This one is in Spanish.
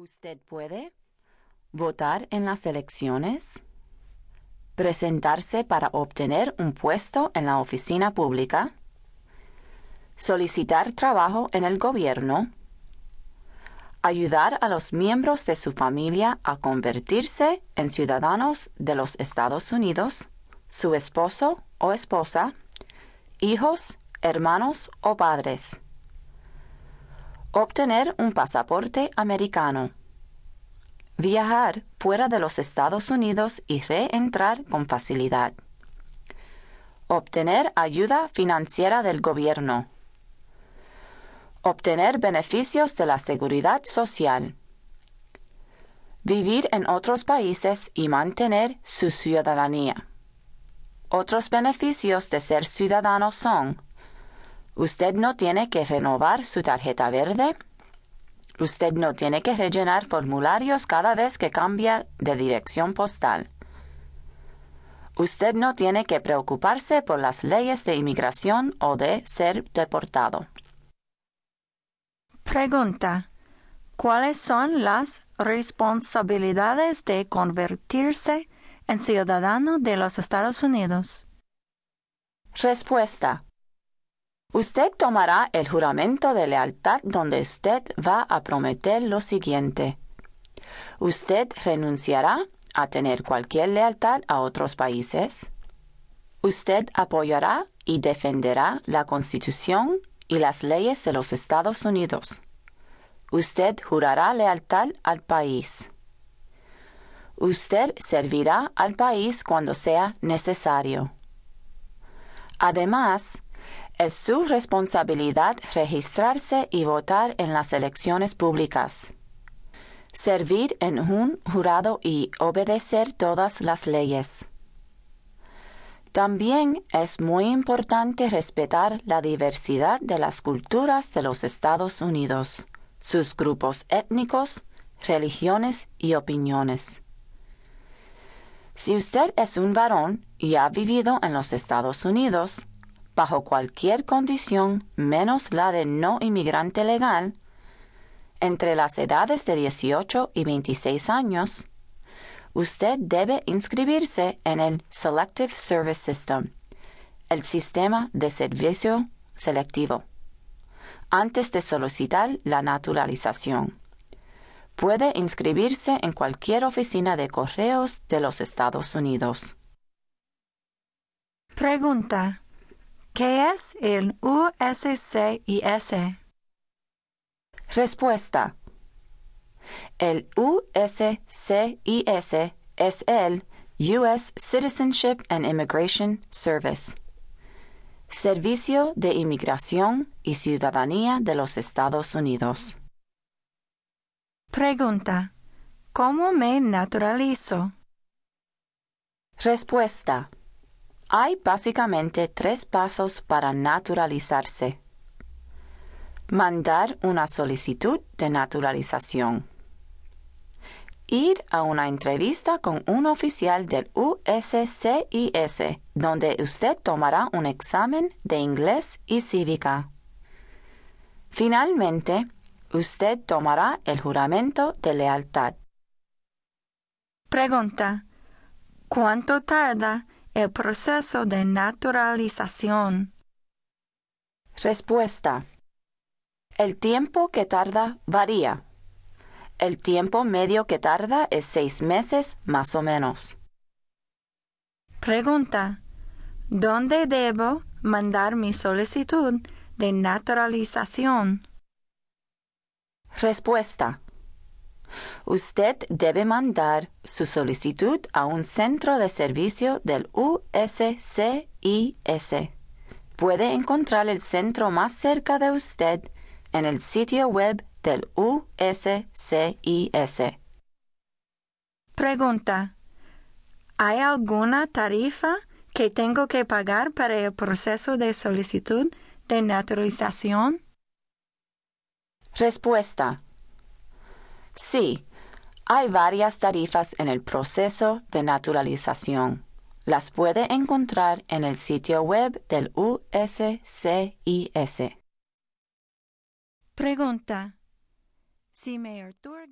Usted puede votar en las elecciones, presentarse para obtener un puesto en la oficina pública, solicitar trabajo en el gobierno, ayudar a los miembros de su familia a convertirse en ciudadanos de los Estados Unidos, su esposo o esposa, hijos, hermanos o padres. Obtener un pasaporte americano. Viajar fuera de los Estados Unidos y reentrar con facilidad. Obtener ayuda financiera del gobierno. Obtener beneficios de la seguridad social. Vivir en otros países y mantener su ciudadanía. Otros beneficios de ser ciudadano son Usted no tiene que renovar su tarjeta verde. Usted no tiene que rellenar formularios cada vez que cambia de dirección postal. Usted no tiene que preocuparse por las leyes de inmigración o de ser deportado. Pregunta. ¿Cuáles son las responsabilidades de convertirse en ciudadano de los Estados Unidos? Respuesta. Usted tomará el juramento de lealtad donde usted va a prometer lo siguiente. Usted renunciará a tener cualquier lealtad a otros países. Usted apoyará y defenderá la Constitución y las leyes de los Estados Unidos. Usted jurará lealtad al país. Usted servirá al país cuando sea necesario. Además, es su responsabilidad registrarse y votar en las elecciones públicas. Servir en un jurado y obedecer todas las leyes. También es muy importante respetar la diversidad de las culturas de los Estados Unidos, sus grupos étnicos, religiones y opiniones. Si usted es un varón y ha vivido en los Estados Unidos, bajo cualquier condición menos la de no inmigrante legal, entre las edades de 18 y 26 años, usted debe inscribirse en el Selective Service System, el sistema de servicio selectivo, antes de solicitar la naturalización. Puede inscribirse en cualquier oficina de correos de los Estados Unidos. Pregunta. ¿Qué es el USCIS? Respuesta. El USCIS es el U.S. Citizenship and Immigration Service, Servicio de Inmigración y Ciudadanía de los Estados Unidos. Pregunta. ¿Cómo me naturalizo? Respuesta. Hay básicamente tres pasos para naturalizarse. Mandar una solicitud de naturalización. Ir a una entrevista con un oficial del USCIS, donde usted tomará un examen de inglés y cívica. Finalmente, usted tomará el juramento de lealtad. Pregunta. ¿Cuánto tarda el proceso de naturalización? Respuesta. El tiempo que tarda varía. El tiempo medio que tarda es seis meses más o menos. Pregunta. ¿Dónde debo mandar mi solicitud de naturalización? Respuesta. Usted debe mandar su solicitud a un centro de servicio del USCIS. Puede encontrar el centro más cerca de usted en el sitio web del USCIS. Pregunta. ¿Hay alguna tarifa que tengo que pagar para el proceso de solicitud de naturalización? Respuesta. Sí, hay varias tarifas en el proceso de naturalización. Las puede encontrar en el sitio web del USCIS. Pregunta. Si me otorgan